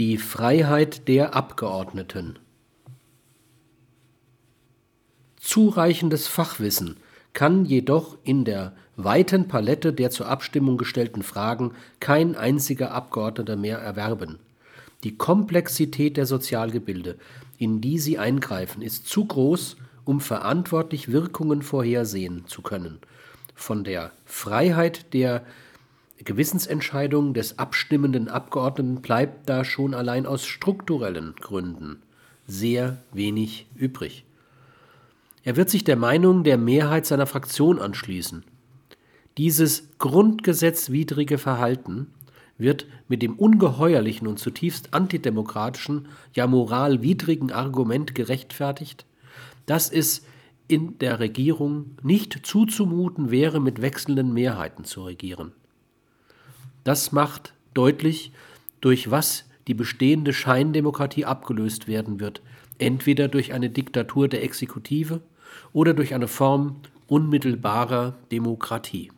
Die Freiheit der Abgeordneten. Zureichendes Fachwissen kann jedoch in der weiten Palette der zur Abstimmung gestellten Fragen kein einziger Abgeordneter mehr erwerben. Die Komplexität der Sozialgebilde, in die sie eingreifen, ist zu groß, um verantwortlich Wirkungen vorhersehen zu können. Von der Freiheit der Gewissensentscheidung des abstimmenden Abgeordneten bleibt da schon allein aus strukturellen Gründen sehr wenig übrig. Er wird sich der Meinung der Mehrheit seiner Fraktion anschließen. Dieses grundgesetzwidrige Verhalten wird mit dem ungeheuerlichen und zutiefst antidemokratischen, ja moralwidrigen Argument gerechtfertigt, dass es in der Regierung nicht zuzumuten wäre, mit wechselnden Mehrheiten zu regieren. Das macht deutlich, durch was die bestehende Scheindemokratie abgelöst werden wird, entweder durch eine Diktatur der Exekutive oder durch eine Form unmittelbarer Demokratie.